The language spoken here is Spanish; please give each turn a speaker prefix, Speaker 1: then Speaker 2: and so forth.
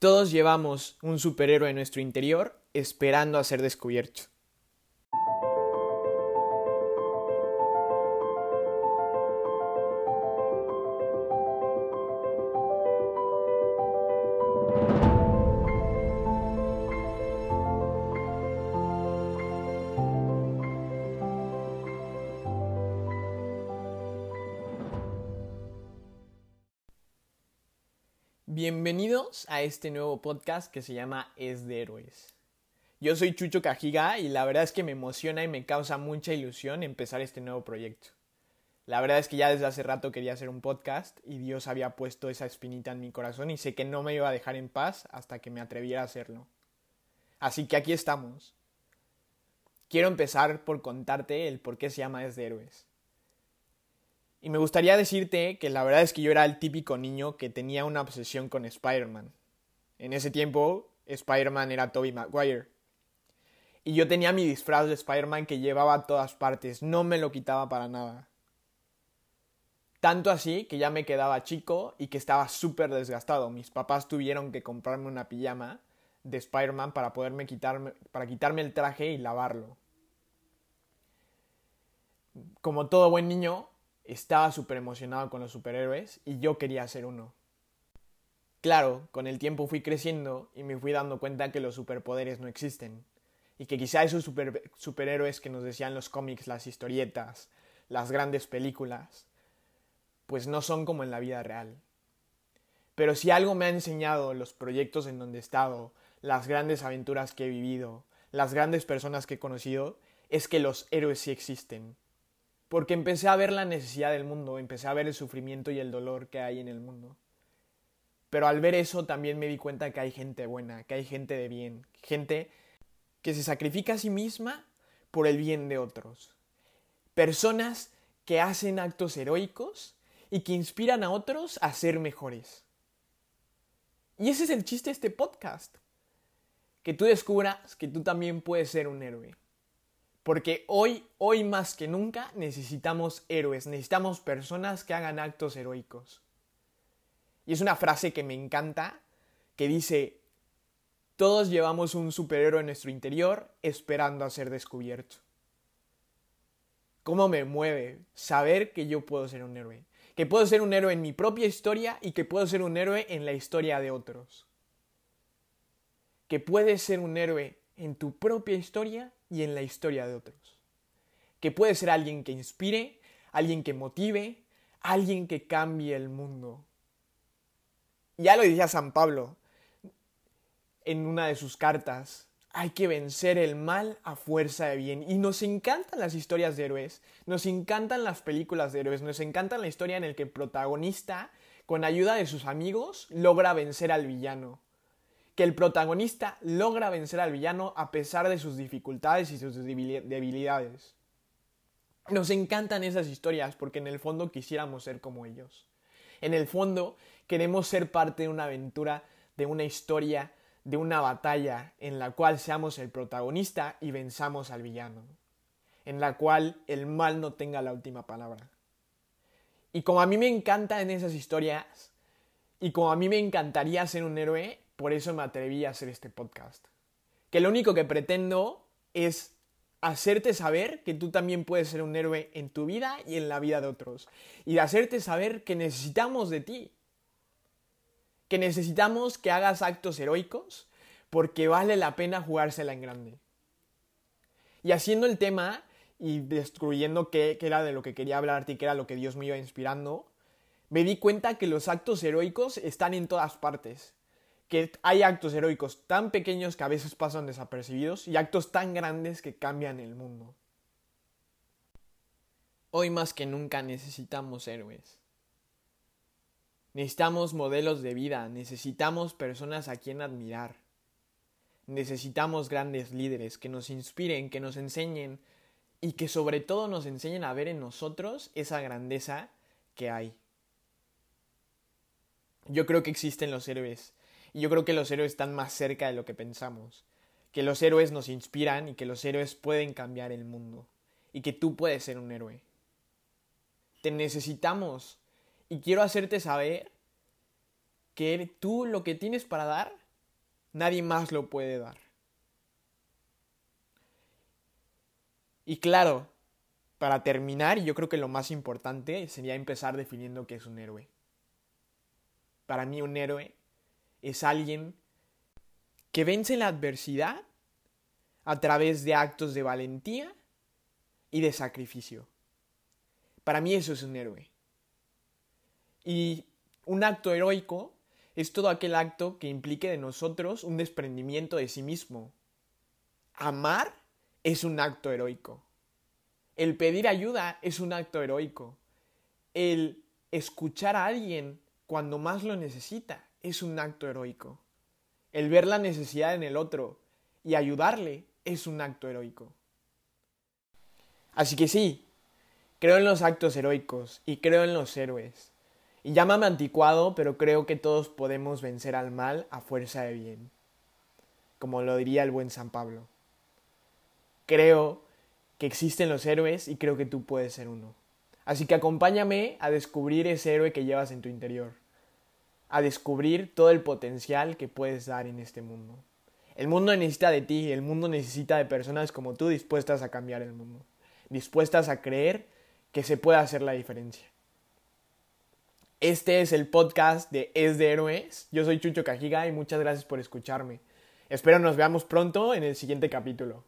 Speaker 1: Todos llevamos un superhéroe en nuestro interior esperando a ser descubierto. Bienvenidos a este nuevo podcast que se llama Es de Héroes. Yo soy Chucho Cajiga y la verdad es que me emociona y me causa mucha ilusión empezar este nuevo proyecto. La verdad es que ya desde hace rato quería hacer un podcast y Dios había puesto esa espinita en mi corazón y sé que no me iba a dejar en paz hasta que me atreviera a hacerlo. Así que aquí estamos. Quiero empezar por contarte el por qué se llama Es de Héroes. Y me gustaría decirte que la verdad es que yo era el típico niño que tenía una obsesión con Spider-Man. En ese tiempo, Spider-Man era Tobey Maguire. Y yo tenía mi disfraz de Spider-Man que llevaba a todas partes, no me lo quitaba para nada. Tanto así que ya me quedaba chico y que estaba súper desgastado. Mis papás tuvieron que comprarme una pijama de Spider-Man para poderme quitarme, para quitarme el traje y lavarlo. Como todo buen niño, estaba súper emocionado con los superhéroes y yo quería ser uno. Claro, con el tiempo fui creciendo y me fui dando cuenta que los superpoderes no existen. Y que quizá esos superhéroes que nos decían los cómics, las historietas, las grandes películas, pues no son como en la vida real. Pero si algo me ha enseñado los proyectos en donde he estado, las grandes aventuras que he vivido, las grandes personas que he conocido, es que los héroes sí existen porque empecé a ver la necesidad del mundo, empecé a ver el sufrimiento y el dolor que hay en el mundo. Pero al ver eso también me di cuenta que hay gente buena, que hay gente de bien, gente que se sacrifica a sí misma por el bien de otros. Personas que hacen actos heroicos y que inspiran a otros a ser mejores. Y ese es el chiste de este podcast. Que tú descubras que tú también puedes ser un héroe. Porque hoy, hoy más que nunca necesitamos héroes, necesitamos personas que hagan actos heroicos. Y es una frase que me encanta, que dice, todos llevamos un superhéroe en nuestro interior esperando a ser descubierto. ¿Cómo me mueve saber que yo puedo ser un héroe? Que puedo ser un héroe en mi propia historia y que puedo ser un héroe en la historia de otros. Que puedes ser un héroe en tu propia historia y en la historia de otros. Que puede ser alguien que inspire, alguien que motive, alguien que cambie el mundo. Ya lo decía San Pablo en una de sus cartas. Hay que vencer el mal a fuerza de bien. Y nos encantan las historias de héroes, nos encantan las películas de héroes, nos encanta la historia en la que el protagonista, con ayuda de sus amigos, logra vencer al villano que el protagonista logra vencer al villano a pesar de sus dificultades y sus debilidades. Nos encantan esas historias porque en el fondo quisiéramos ser como ellos. En el fondo queremos ser parte de una aventura, de una historia, de una batalla en la cual seamos el protagonista y venzamos al villano. En la cual el mal no tenga la última palabra. Y como a mí me encantan esas historias, y como a mí me encantaría ser un héroe, por eso me atreví a hacer este podcast. Que lo único que pretendo es hacerte saber que tú también puedes ser un héroe en tu vida y en la vida de otros. Y de hacerte saber que necesitamos de ti. Que necesitamos que hagas actos heroicos porque vale la pena jugársela en grande. Y haciendo el tema y destruyendo qué, era de lo que quería hablarte y qué era lo que Dios me iba inspirando, me di cuenta que los actos heroicos están en todas partes que hay actos heroicos tan pequeños que a veces pasan desapercibidos y actos tan grandes que cambian el mundo. Hoy más que nunca necesitamos héroes. Necesitamos modelos de vida, necesitamos personas a quien admirar. Necesitamos grandes líderes que nos inspiren, que nos enseñen y que sobre todo nos enseñen a ver en nosotros esa grandeza que hay. Yo creo que existen los héroes y yo creo que los héroes están más cerca de lo que pensamos. Que los héroes nos inspiran y que los héroes pueden cambiar el mundo. Y que tú puedes ser un héroe. Te necesitamos. Y quiero hacerte saber que tú lo que tienes para dar Nadie más lo puede dar. Y claro, para terminar, yo creo que lo más importante sería empezar definiendo qué es un héroe. Para mí un héroe es alguien que vence la adversidad a través de actos de valentía y de sacrificio. Para mí eso es un héroe. Y un acto heroico es todo aquel acto que implique de nosotros un desprendimiento de sí mismo. Amar es un acto heroico. El pedir ayuda es un acto heroico. El escuchar a alguien cuando más lo necesita es un acto heroico. El ver la necesidad en el otro y ayudarle es un acto heroico. Así que sí, creo en los actos heroicos y creo en los héroes. Y llámame anticuado, pero creo que todos podemos vencer al mal a fuerza de bien, como lo diría el buen San Pablo. Creo que existen los héroes y creo que tú puedes ser uno. Así que acompáñame a descubrir ese héroe que llevas en tu interior, a descubrir todo el potencial que puedes dar en este mundo. El mundo necesita de ti, el mundo necesita de personas como tú dispuestas a cambiar el mundo, dispuestas a creer que se puede hacer la diferencia. Este es el podcast de Es de Héroes. Yo soy Chucho Cajiga y muchas gracias por escucharme. Espero nos veamos pronto en el siguiente capítulo.